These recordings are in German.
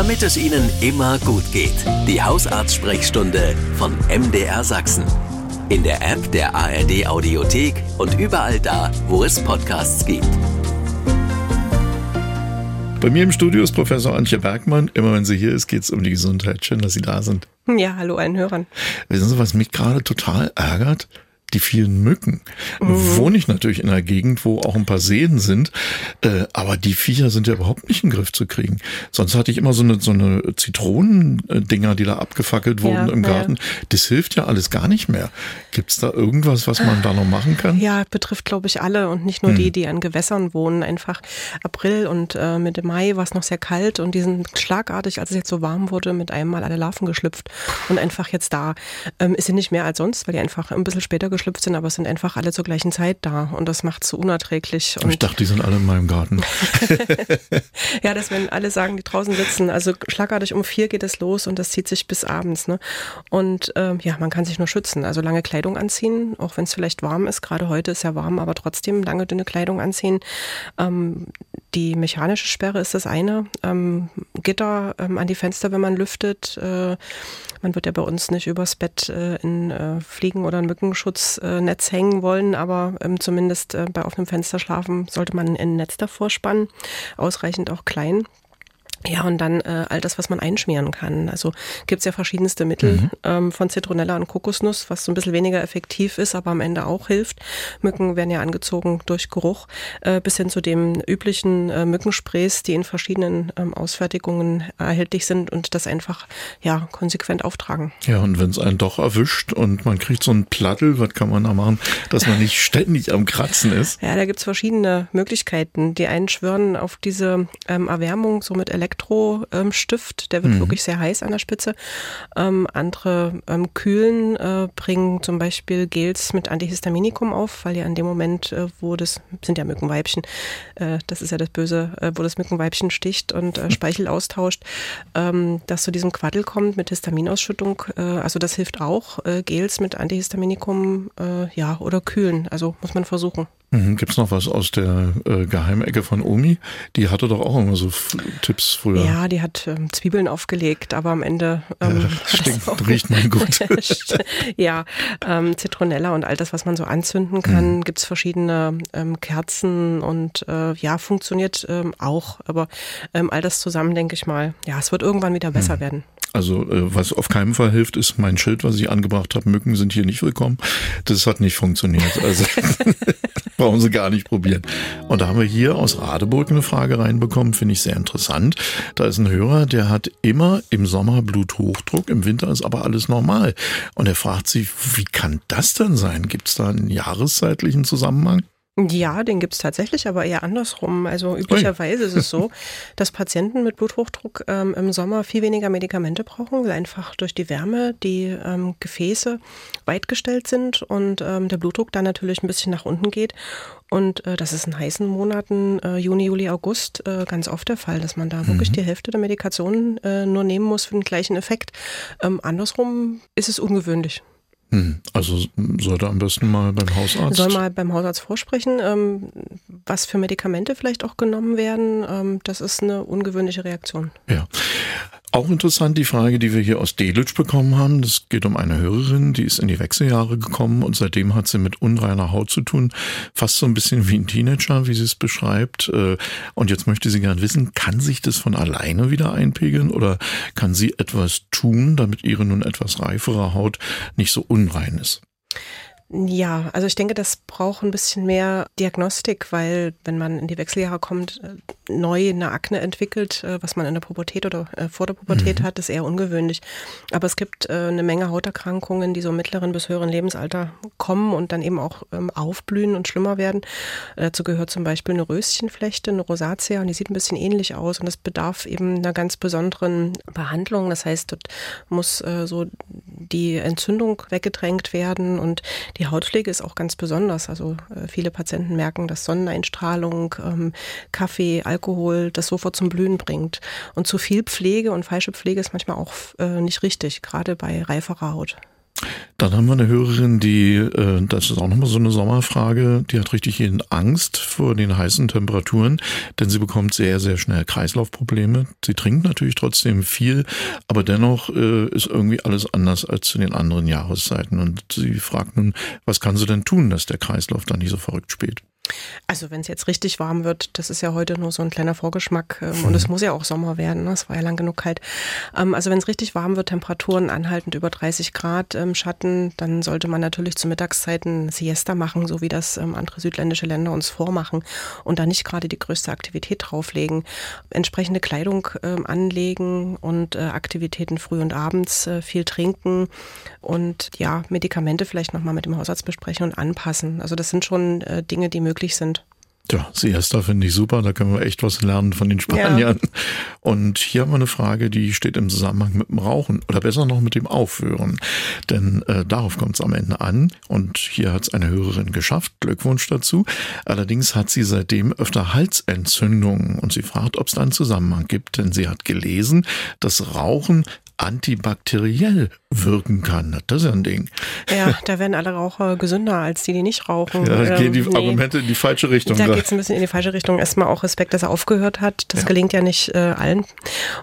damit es Ihnen immer gut geht. Die Hausarzt-Sprechstunde von MDR Sachsen. In der App der ARD Audiothek und überall da, wo es Podcasts gibt. Bei mir im Studio ist Professor Antje Bergmann. Immer wenn sie hier ist, geht es um die Gesundheit. Schön, dass Sie da sind. Ja, hallo allen Hörern. Wissen Sie, was mich gerade total ärgert? Die vielen Mücken. Mhm. Wohne ich natürlich in einer Gegend, wo auch ein paar Seen sind, äh, aber die Viecher sind ja überhaupt nicht in den Griff zu kriegen. Sonst hatte ich immer so eine, so eine Zitronendinger, die da abgefackelt wurden ja, im Garten. Ja. Das hilft ja alles gar nicht mehr. Gibt es da irgendwas, was man da noch machen kann? Ja, betrifft, glaube ich, alle und nicht nur hm. die, die an Gewässern wohnen. Einfach April und äh, Mitte Mai war es noch sehr kalt und die sind schlagartig, als es jetzt so warm wurde, mit einem Mal alle Larven geschlüpft und einfach jetzt da. Ähm, ist sie nicht mehr als sonst, weil die einfach ein bisschen später geschlüpft sind, aber es sind einfach alle zur gleichen Zeit da und das macht es so unerträglich. Und ich dachte, die sind alle in meinem Garten. ja, dass wenn alle sagen, die draußen sitzen, also schlagartig um vier geht es los und das zieht sich bis abends. Ne? Und ähm, ja, man kann sich nur schützen. Also lange Kleidung anziehen, auch wenn es vielleicht warm ist. Gerade heute ist ja warm, aber trotzdem lange dünne Kleidung anziehen. Ähm, die mechanische Sperre ist das eine. Ähm, Gitter ähm, an die Fenster, wenn man lüftet. Äh, man wird ja bei uns nicht übers Bett äh, in äh, Fliegen- oder ein Mückenschutznetz hängen wollen, aber ähm, zumindest äh, bei offenem Fenster schlafen sollte man ein Netz davor spannen, ausreichend auch klein. Ja, und dann äh, all das, was man einschmieren kann. Also gibt's ja verschiedenste Mittel mhm. ähm, von Zitronella und Kokosnuss, was so ein bisschen weniger effektiv ist, aber am Ende auch hilft. Mücken werden ja angezogen durch Geruch, äh, bis hin zu den üblichen äh, Mückensprays, die in verschiedenen ähm, Ausfertigungen erhältlich sind und das einfach ja konsequent auftragen. Ja, und wenn es einen doch erwischt und man kriegt so ein Plattel, was kann man da machen, dass man nicht ständig am Kratzen ist? Ja, da gibt's verschiedene Möglichkeiten. Die einen schwören auf diese ähm, Erwärmung so mit Elektro Elektrostift, der wird mhm. wirklich sehr heiß an der Spitze. Ähm, andere ähm, kühlen, äh, bringen zum Beispiel Gels mit Antihistaminikum auf, weil ja in dem Moment, äh, wo das, sind ja Mückenweibchen, äh, das ist ja das Böse, äh, wo das Mückenweibchen sticht und äh, Speichel austauscht, ähm, dass zu diesem Quaddel kommt mit Histaminausschüttung. Äh, also das hilft auch. Gels mit Antihistaminikum, ja, oder kühlen. Also muss man versuchen. Mhm. Gibt es noch was aus der äh, Geheimecke von Omi? Die hatte doch auch immer so F Tipps früher. Ja, die hat ähm, Zwiebeln aufgelegt, aber am Ende ähm, ja, stinkt, riecht man gut. ja, ähm, Zitronella und all das, was man so anzünden kann, mhm. gibt es verschiedene ähm, Kerzen und äh, ja, funktioniert ähm, auch. Aber ähm, all das zusammen, denke ich mal, ja, es wird irgendwann wieder besser mhm. werden. Also äh, was auf keinen Fall hilft, ist mein Schild, was ich angebracht habe. Mücken sind hier nicht willkommen. Das hat nicht funktioniert. Also brauchen Sie gar nicht probieren. Und da haben wir hier aus Radeburg eine Frage reinbekommen, finde ich sehr interessant. Da ist ein Hörer, der hat immer im Sommer Bluthochdruck, im Winter ist aber alles normal. Und er fragt sich, wie kann das denn sein? Gibt es da einen jahreszeitlichen Zusammenhang? Ja, den gibt es tatsächlich, aber eher andersrum. Also üblicherweise ist es so, dass Patienten mit Bluthochdruck ähm, im Sommer viel weniger Medikamente brauchen, weil einfach durch die Wärme die ähm, Gefäße weitgestellt sind und ähm, der Blutdruck dann natürlich ein bisschen nach unten geht. Und äh, das ist in heißen Monaten, äh, Juni, Juli, August, äh, ganz oft der Fall, dass man da mhm. wirklich die Hälfte der Medikation äh, nur nehmen muss für den gleichen Effekt. Ähm, andersrum ist es ungewöhnlich. Hm, also sollte am besten mal beim Hausarzt. Soll mal beim Hausarzt vorsprechen, ähm, was für Medikamente vielleicht auch genommen werden. Ähm, das ist eine ungewöhnliche Reaktion. Ja. Auch interessant die Frage, die wir hier aus Delitzsch bekommen haben. Das geht um eine Hörerin, die ist in die Wechseljahre gekommen und seitdem hat sie mit unreiner Haut zu tun. Fast so ein bisschen wie ein Teenager, wie sie es beschreibt. Äh, und jetzt möchte sie gern wissen, kann sich das von alleine wieder einpegeln oder kann sie etwas tun, damit ihre nun etwas reifere Haut nicht so unrein ist? Ja, also ich denke, das braucht ein bisschen mehr Diagnostik, weil wenn man in die Wechseljahre kommt, äh, neu eine Akne entwickelt, äh, was man in der Pubertät oder äh, vor der Pubertät mhm. hat, ist eher ungewöhnlich. Aber es gibt eine Menge Hauterkrankungen, die so im mittleren bis höheren Lebensalter kommen und dann eben auch ähm, aufblühen und schlimmer werden. Dazu gehört zum Beispiel eine Röschenflechte, eine Rosatia, und die sieht ein bisschen ähnlich aus und das bedarf eben einer ganz besonderen Behandlung. Das heißt, dort muss so die Entzündung weggedrängt werden und die Hautpflege ist auch ganz besonders. Also äh, viele Patienten merken, dass Sonneneinstrahlung, ähm, Kaffee, Alkohol das sofort zum Blühen bringt. Und zu viel Pflege und falsche Pflege ist manchmal auch äh, nicht richtig, gerade bei reiferer Haut. Dann haben wir eine Hörerin, die, äh, das ist auch nochmal so eine Sommerfrage, die hat richtig Angst vor den heißen Temperaturen, denn sie bekommt sehr, sehr schnell Kreislaufprobleme. Sie trinkt natürlich trotzdem viel, aber dennoch äh, ist irgendwie alles anders als zu den anderen Jahreszeiten. Und sie fragt nun, was kann sie denn tun, dass der Kreislauf dann nicht so verrückt spielt? Also wenn es jetzt richtig warm wird, das ist ja heute nur so ein kleiner Vorgeschmack ähm, und es muss ja auch Sommer werden, ne? es war ja lang genug kalt. Ähm, also wenn es richtig warm wird, Temperaturen anhaltend über 30 Grad im Schatten, dann sollte man natürlich zu Mittagszeiten Siesta machen, so wie das ähm, andere südländische Länder uns vormachen und da nicht gerade die größte Aktivität drauflegen. Entsprechende Kleidung ähm, anlegen und äh, Aktivitäten früh und abends äh, viel trinken und ja, Medikamente vielleicht nochmal mit dem Hausarzt besprechen und anpassen. Also das sind schon äh, Dinge, die möglich möglich sind. Ja, Siesta finde ich super, da können wir echt was lernen von den Spaniern. Ja. Und hier haben wir eine Frage, die steht im Zusammenhang mit dem Rauchen oder besser noch mit dem Aufhören. Denn äh, darauf kommt es am Ende an. Und hier hat es eine Hörerin geschafft, Glückwunsch dazu. Allerdings hat sie seitdem öfter Halsentzündungen und sie fragt, ob es da einen Zusammenhang gibt, denn sie hat gelesen, dass Rauchen antibakteriell wirken kann. Das ist ja ein Ding. Ja, da werden alle Raucher gesünder als die, die nicht rauchen. Ja, da gehen die ähm, nee. Argumente in die falsche Richtung. Da geht es ein bisschen in die falsche Richtung. Erstmal auch Respekt, dass er aufgehört hat. Das ja. gelingt ja nicht äh, allen.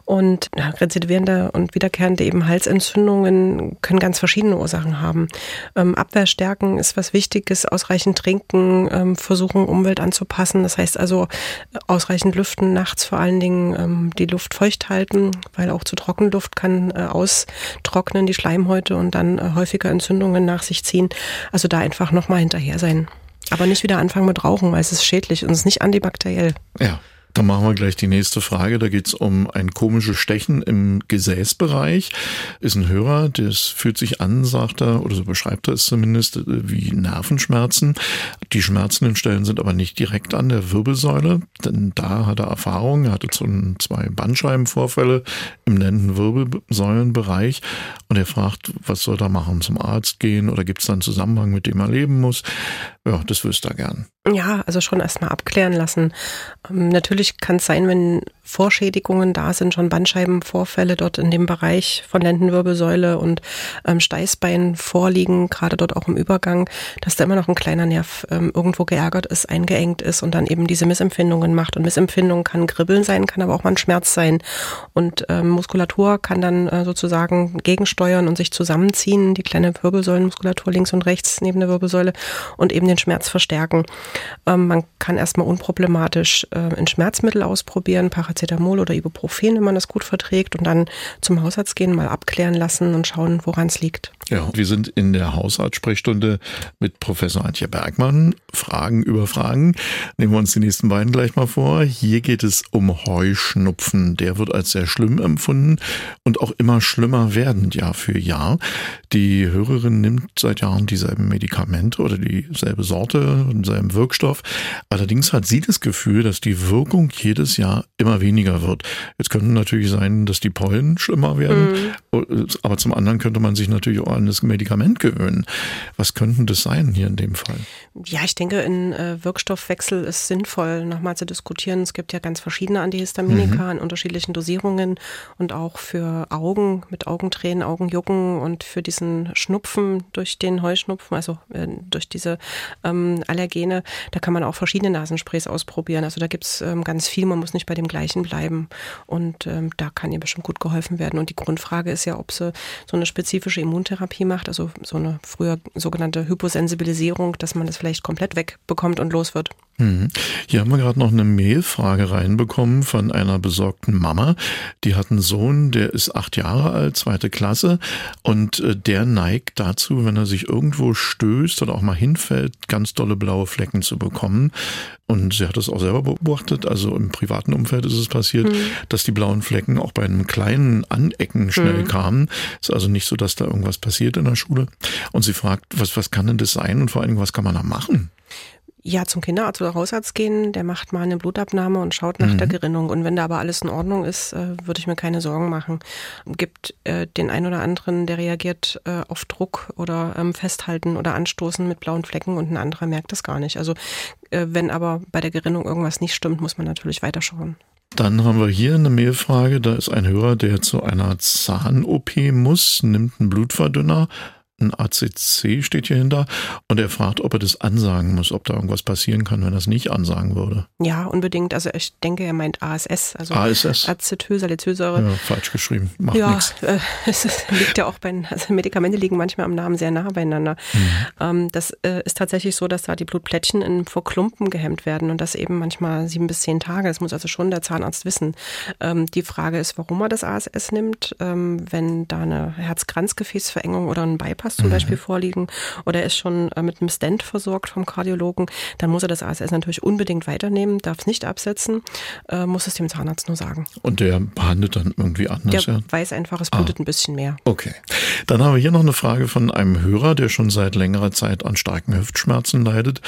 Und ja, rezidivierende und wiederkehrende eben Halsentzündungen können ganz verschiedene Ursachen haben. Ähm, Abwehrstärken ist was Wichtiges, ausreichend trinken, ähm, versuchen Umwelt anzupassen. Das heißt also äh, ausreichend lüften, nachts vor allen Dingen ähm, die Luft feucht halten, weil auch zu Trockenluft kann äh, austrocknen, die Schleimhäute und dann äh, häufiger Entzündungen nach sich ziehen. Also da einfach nochmal hinterher sein. Aber nicht wieder anfangen mit Rauchen, weil es ist schädlich und es ist nicht antibakteriell. Ja. Dann machen wir gleich die nächste Frage. Da geht es um ein komisches Stechen im Gesäßbereich. Ist ein Hörer, das fühlt sich an, sagt er, oder so beschreibt er es zumindest, wie Nervenschmerzen. Die schmerzenden Stellen sind aber nicht direkt an der Wirbelsäule, denn da hat er Erfahrung. Er hatte zwei Bandscheibenvorfälle im Lendenwirbelsäulenbereich und er fragt, was soll er machen? Zum Arzt gehen oder gibt es da einen Zusammenhang, mit dem er leben muss? Ja, das wüsste er gern. Ja, also schon erstmal abklären lassen. Ähm, natürlich kann es sein, wenn Vorschädigungen da sind, schon Bandscheibenvorfälle dort in dem Bereich von Lendenwirbelsäule und ähm, Steißbein vorliegen, gerade dort auch im Übergang, dass da immer noch ein kleiner Nerv ähm, irgendwo geärgert ist, eingeengt ist und dann eben diese Missempfindungen macht. Und Missempfindung kann Kribbeln sein, kann aber auch mal ein Schmerz sein. Und ähm, Muskulatur kann dann äh, sozusagen gegensteuern und sich zusammenziehen, die kleine Wirbelsäulenmuskulatur links und rechts neben der Wirbelsäule und eben den Schmerz verstärken. Ähm, man kann erstmal unproblematisch äh, ein Schmerzmittel ausprobieren, oder Ibuprofen, wenn man das gut verträgt und dann zum Hausarzt gehen, mal abklären lassen und schauen, woran es liegt. Ja, wir sind in der Hausarztsprechstunde mit Professor Antje Bergmann. Fragen über Fragen. Nehmen wir uns die nächsten beiden gleich mal vor. Hier geht es um Heuschnupfen. Der wird als sehr schlimm empfunden und auch immer schlimmer werdend Jahr für Jahr. Die Hörerin nimmt seit Jahren dieselben Medikamente oder dieselbe Sorte, denselben Wirkstoff. Allerdings hat sie das Gefühl, dass die Wirkung jedes Jahr immer weniger wird. Jetzt könnte natürlich sein, dass die Pollen schlimmer werden, mhm. Aber zum anderen könnte man sich natürlich auch an das Medikament gewöhnen. Was könnten das sein hier in dem Fall? Ja, ich denke, in äh, Wirkstoffwechsel ist sinnvoll, nochmal zu diskutieren. Es gibt ja ganz verschiedene Antihistaminika mhm. in unterschiedlichen Dosierungen und auch für Augen mit Augentränen, Augenjucken und für diesen Schnupfen durch den Heuschnupfen, also äh, durch diese ähm, Allergene, da kann man auch verschiedene Nasensprays ausprobieren. Also da gibt es ähm, ganz viel, man muss nicht bei dem gleichen bleiben. Und ähm, da kann ihr bestimmt gut geholfen werden. Und die Grundfrage ist ja, ob sie so eine spezifische Immuntherapie macht, also so eine früher sogenannte Hyposensibilisierung, dass man das vielleicht komplett wegbekommt und los wird. Mhm. Hier haben wir gerade noch eine Mailfrage reinbekommen von einer besorgten Mama. Die hat einen Sohn, der ist acht Jahre alt, zweite Klasse, und äh, der neigt dazu, wenn er sich irgendwo stößt oder auch mal hinfällt, ganz dolle blaue Flecken zu bekommen. Und sie hat das auch selber beobachtet, also im privaten Umfeld ist es passiert, mhm. dass die blauen Flecken auch bei einem kleinen Anecken schnell mhm. kamen. Ist also nicht so, dass da irgendwas passiert in der Schule. Und sie fragt, was, was kann denn das sein und vor allen Dingen, was kann man da machen? Ja, zum Kinderarzt oder Hausarzt gehen, der macht mal eine Blutabnahme und schaut nach mhm. der Gerinnung. Und wenn da aber alles in Ordnung ist, äh, würde ich mir keine Sorgen machen. Gibt äh, den einen oder anderen, der reagiert äh, auf Druck oder ähm, Festhalten oder Anstoßen mit blauen Flecken und ein anderer merkt das gar nicht. Also äh, wenn aber bei der Gerinnung irgendwas nicht stimmt, muss man natürlich weiterschauen. Dann haben wir hier eine Mailfrage. Da ist ein Hörer, der zu einer Zahn-OP muss, nimmt einen Blutverdünner ein ACC steht hier hinter und er fragt, ob er das ansagen muss, ob da irgendwas passieren kann, wenn er es nicht ansagen würde. Ja, unbedingt. Also ich denke, er meint ASS, also ASS. Acetylsalicylsäure. Ja, falsch geschrieben. Macht ja, nichts. äh, es liegt ja auch bei, also Medikamente liegen manchmal am Namen sehr nah beieinander. Mhm. Ähm, das äh, ist tatsächlich so, dass da die Blutplättchen in vor Klumpen gehemmt werden und das eben manchmal sieben bis zehn Tage. Das muss also schon der Zahnarzt wissen. Ähm, die Frage ist, warum er das ASS nimmt, ähm, wenn da eine Herz-Kranzgefäßverengung oder ein Bypass zum mhm. Beispiel vorliegen oder ist schon äh, mit einem Stent versorgt vom Kardiologen, dann muss er das ASS natürlich unbedingt weiternehmen, darf es nicht absetzen, äh, muss es dem Zahnarzt nur sagen. Und der behandelt dann irgendwie anders? Der ja? weiß einfach, es blutet ah. ein bisschen mehr. Okay. Dann haben wir hier noch eine Frage von einem Hörer, der schon seit längerer Zeit an starken Hüftschmerzen leidet.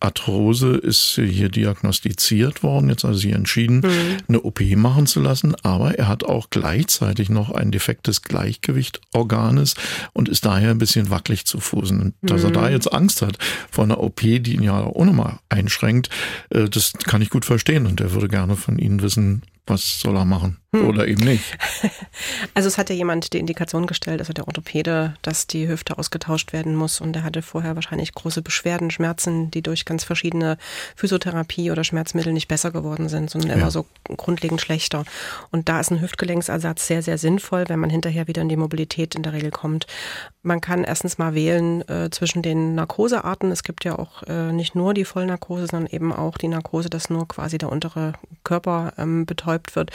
Arthrose ist hier diagnostiziert worden, jetzt also hier entschieden, mhm. eine OP machen zu lassen, aber er hat auch gleichzeitig noch ein defektes Gleichgewichtorganes und ist daher ein bisschen wackelig zu Fußen. Und dass mhm. er da jetzt Angst hat vor einer OP, die ihn ja auch nochmal einschränkt, äh, das kann ich gut verstehen und er würde gerne von Ihnen wissen, was soll er machen? Hm. Oder eben nicht. Also es hat ja jemand die Indikation gestellt, also der Orthopäde, dass die Hüfte ausgetauscht werden muss und er hatte vorher wahrscheinlich große Beschwerden, Schmerzen, die durch ganz verschiedene Physiotherapie oder Schmerzmittel nicht besser geworden sind, sondern ja. immer so grundlegend schlechter. Und da ist ein Hüftgelenksersatz sehr, sehr sinnvoll, wenn man hinterher wieder in die Mobilität in der Regel kommt. Man kann erstens mal wählen äh, zwischen den Narkosearten. Es gibt ja auch äh, nicht nur die Vollnarkose, sondern eben auch die Narkose, dass nur quasi der untere Körper ähm, betäubt wird.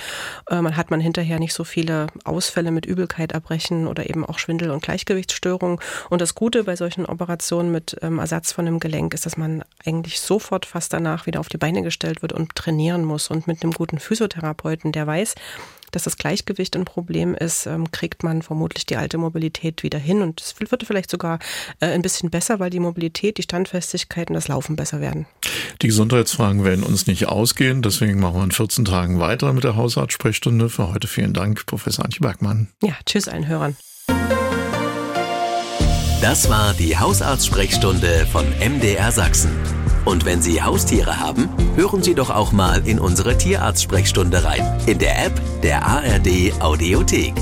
Äh, man hat man hinterher nicht so viele Ausfälle mit Übelkeit, Erbrechen oder eben auch Schwindel und Gleichgewichtsstörungen. Und das Gute bei solchen Operationen mit ähm, Ersatz von einem Gelenk ist, dass man eigentlich sofort fast danach wieder auf die Beine gestellt wird und trainieren muss. Und mit einem guten Physiotherapeuten, der weiß, dass das Gleichgewicht ein Problem ist, ähm, kriegt man vermutlich die alte Mobilität wieder hin. Und es wird vielleicht sogar äh, ein bisschen besser, weil die Mobilität, die Standfestigkeit und das Laufen besser werden. Die Gesundheitsfragen werden uns nicht ausgehen. Deswegen machen wir in 14 Tagen weiter mit der Hausarztsprechstunde. Für heute vielen Dank, Professor Antje Bergmann. Ja, tschüss allen Hörern. Das war die Hausarztsprechstunde von MDR Sachsen. Und wenn Sie Haustiere haben, hören Sie doch auch mal in unsere Tierarzt-Sprechstunde rein. In der App der ARD Audiothek.